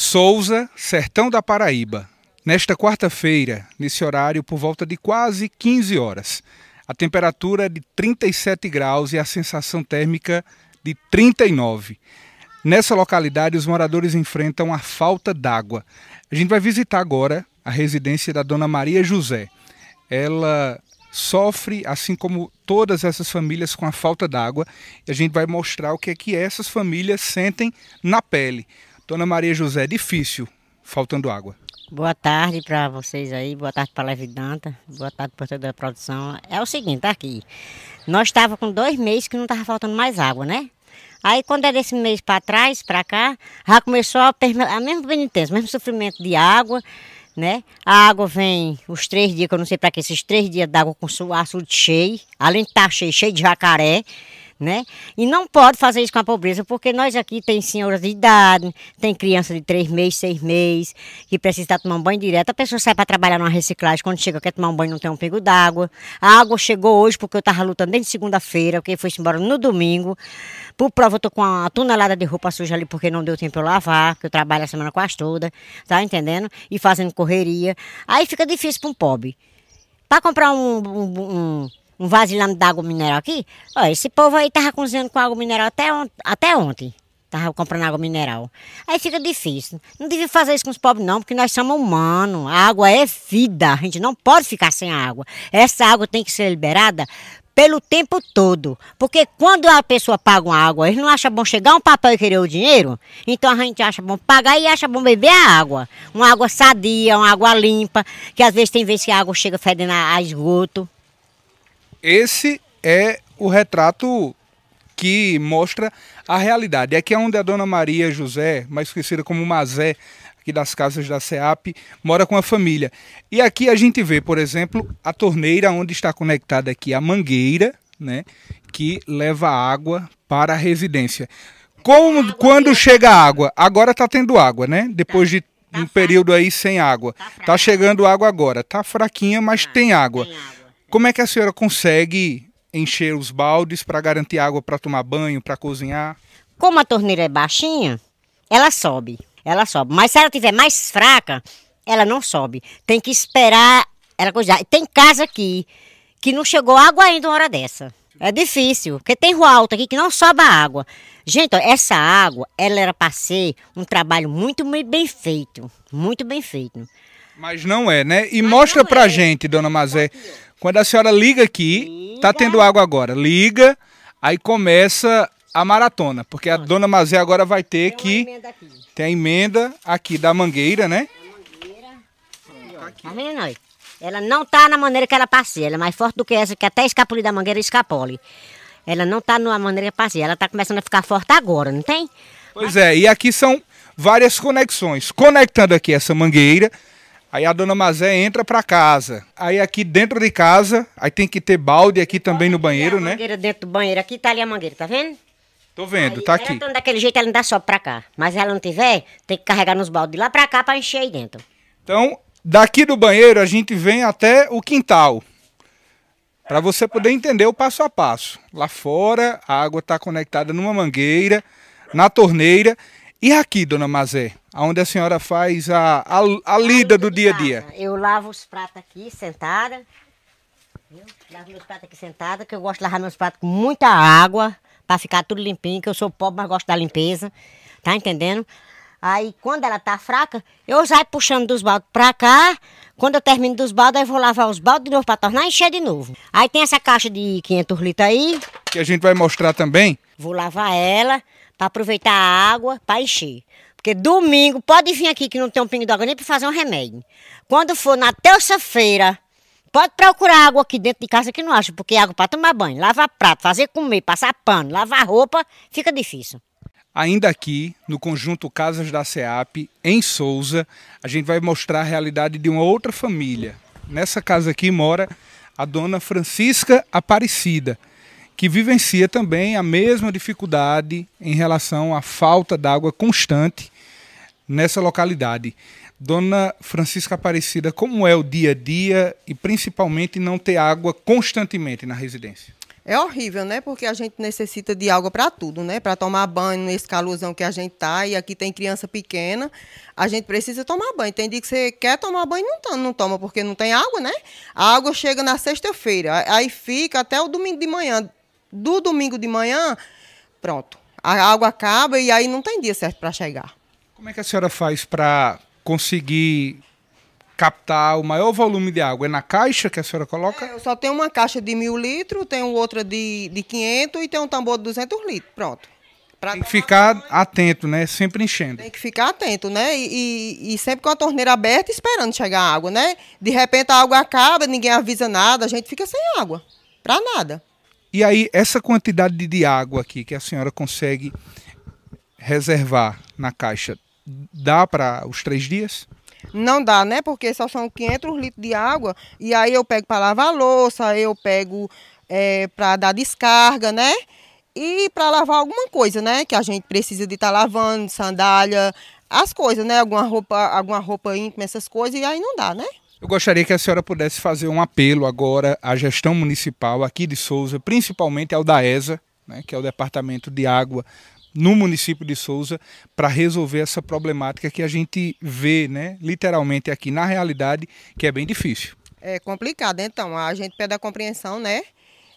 Souza, Sertão da Paraíba. Nesta quarta-feira, nesse horário, por volta de quase 15 horas, a temperatura é de 37 graus e a sensação térmica de 39. Nessa localidade, os moradores enfrentam a falta d'água. A gente vai visitar agora a residência da dona Maria José. Ela sofre, assim como todas essas famílias, com a falta d'água. E a gente vai mostrar o que é que essas famílias sentem na pele. Dona Maria José, difícil, faltando água. Boa tarde para vocês aí, boa tarde para a Levidanta, boa tarde para toda a produção. É o seguinte, tá aqui. Nós estávamos com dois meses que não estava faltando mais água, né? Aí quando é desse mês para trás, para cá, já começou a, a mesma penitência, o mesmo sofrimento de água, né? A água vem os três dias, que eu não sei para que, esses três dias d'água com açude cheio, além de estar tá cheio, cheio de jacaré né? E não pode fazer isso com a pobreza, porque nós aqui tem senhoras de idade, tem criança de três meses, seis meses, que precisa estar tomando banho direto. A pessoa sai para trabalhar numa reciclagem, quando chega quer tomar um banho, não tem um pingo d'água. A água chegou hoje porque eu estava lutando desde segunda-feira, porque foi embora no domingo. Por prova, eu tô com uma tonelada de roupa suja ali porque não deu tempo eu lavar, que eu trabalho a semana quase toda, tá entendendo? E fazendo correria. Aí fica difícil para um pobre. Para comprar um, um, um um vasilhame d'água mineral aqui. Ó, esse povo aí tava cozinhando com água mineral até, on até ontem. Tava comprando água mineral. Aí fica difícil. Não devia fazer isso com os pobres, não, porque nós somos humanos. A água é vida. A gente não pode ficar sem água. Essa água tem que ser liberada pelo tempo todo. Porque quando a pessoa paga uma água, eles não acham bom chegar um papel e querer o dinheiro. Então a gente acha bom pagar e acha bom beber a água. Uma água sadia, uma água limpa, que às vezes tem vezes que a água chega fedendo a esgoto. Esse é o retrato que mostra a realidade. Aqui é onde a dona Maria José, mais conhecida como Mazé, aqui das casas da SEAP, mora com a família. E aqui a gente vê, por exemplo, a torneira onde está conectada aqui a mangueira, né, que leva água para a residência. Como quando chega a água? Agora está tendo água, né? Depois de tá um período aí sem água. Tá, tá chegando água agora. Tá fraquinha, mas tá, tem água. Tem água. Como é que a senhora consegue encher os baldes para garantir água para tomar banho, para cozinhar? Como a torneira é baixinha, ela sobe. Ela sobe. Mas se ela tiver mais fraca, ela não sobe. Tem que esperar ela cozinhar. Tem casa aqui que não chegou água ainda uma hora dessa. É difícil, porque tem rua alta aqui que não sobe a água. Gente, ó, essa água, ela era para ser um trabalho muito bem feito. Muito bem feito. Mas não é, né? E Mas mostra pra é. gente, dona Mazé, quando a senhora liga aqui, liga. tá tendo água agora. Liga, aí começa a maratona, porque Nossa. a dona Mazé agora vai ter tem que tem a emenda aqui da mangueira, né? mangueira. Tá vendo aí? Ela não tá na maneira que ela passei, ela é mais forte do que essa, que até escapole da mangueira escapole. Ela não tá na maneira que passei, ela tá começando a ficar forte agora, não tem? Pois Mas... é, e aqui são várias conexões. Conectando aqui essa mangueira, Aí a dona Mazé entra para casa. Aí aqui dentro de casa, aí tem que ter balde aqui também no banheiro, a né? mangueira dentro do banheiro. Aqui tá ali a mangueira, tá vendo? Tô vendo, aí, tá aqui. Então daquele jeito ela ainda sobe pra cá. Mas se ela não tiver, tem que carregar nos baldes lá pra cá pra encher aí dentro. Então, daqui do banheiro a gente vem até o quintal. Para você poder entender o passo a passo. Lá fora, a água está conectada numa mangueira, na torneira. E aqui, dona Mazé, onde a senhora faz a, a, a lida do dia a dia? Eu lavo os pratos aqui, sentada. Viu? Lavo meus pratos aqui sentada, que eu gosto de lavar meus pratos com muita água, para ficar tudo limpinho, que eu sou pobre, mas gosto da limpeza. Tá entendendo? Aí, quando ela tá fraca, eu saio puxando dos baldes pra cá. Quando eu termino dos baldes, eu vou lavar os baldes de novo pra tornar e encher de novo. Aí tem essa caixa de 500 litros aí. Que a gente vai mostrar também. Vou lavar ela para aproveitar a água para encher. Porque domingo pode vir aqui que não tem um pingo d'água nem para fazer um remédio. Quando for na terça-feira, pode procurar água aqui dentro de casa que não acha, porque água para tomar banho, lavar prato, fazer comer, passar pano, lavar roupa, fica difícil. Ainda aqui, no conjunto Casas da SEAP, em Souza, a gente vai mostrar a realidade de uma outra família. Nessa casa aqui mora a dona Francisca Aparecida que vivencia também a mesma dificuldade em relação à falta d'água constante nessa localidade. Dona Francisca Aparecida, como é o dia a dia e principalmente não ter água constantemente na residência? É horrível, né? Porque a gente necessita de água para tudo, né? Para tomar banho nesse calorzão que a gente tá e aqui tem criança pequena, a gente precisa tomar banho. Tem dia que você quer tomar banho e não, não toma porque não tem água, né? A água chega na sexta-feira, aí fica até o domingo de manhã. Do domingo de manhã, pronto. A água acaba e aí não tem dia certo para chegar. Como é que a senhora faz para conseguir captar o maior volume de água? É na caixa que a senhora coloca? É, eu só tenho uma caixa de mil litros, tenho outra de, de 500 e tenho um tambor de 200 litros. Pronto. Pra tem que ficar banho, atento, né? Sempre enchendo. Tem que ficar atento, né? E, e, e, sempre com a torneira aberta esperando chegar a água, né? De repente a água acaba, ninguém avisa nada, a gente fica sem água. Pra nada. E aí, essa quantidade de água aqui que a senhora consegue reservar na caixa, dá para os três dias? Não dá, né? Porque só são 500 litros de água e aí eu pego para lavar louça, eu pego é, para dar descarga, né? E para lavar alguma coisa, né? Que a gente precisa de estar tá lavando, sandália, as coisas, né? Alguma roupa, alguma roupa íntima, essas coisas, e aí não dá, né? Eu gostaria que a senhora pudesse fazer um apelo agora à gestão municipal aqui de Souza, principalmente ao DAESA, né, que é o Departamento de Água no município de Souza para resolver essa problemática que a gente vê, né, literalmente aqui na realidade, que é bem difícil. É complicado, então, a gente pede a compreensão, né?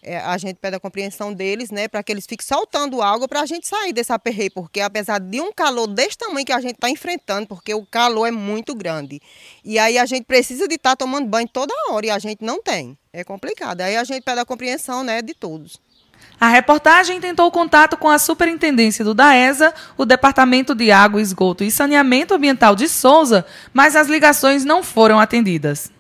É, a gente pede a compreensão deles, né, para que eles fiquem soltando água para a gente sair desse aperreio, porque apesar de um calor desse tamanho que a gente está enfrentando, porque o calor é muito grande, e aí a gente precisa de estar tá tomando banho toda hora e a gente não tem. É complicado. Aí a gente pede a compreensão, né, de todos. A reportagem tentou contato com a Superintendência do DAESA, o Departamento de Água, Esgoto e Saneamento Ambiental de Souza, mas as ligações não foram atendidas.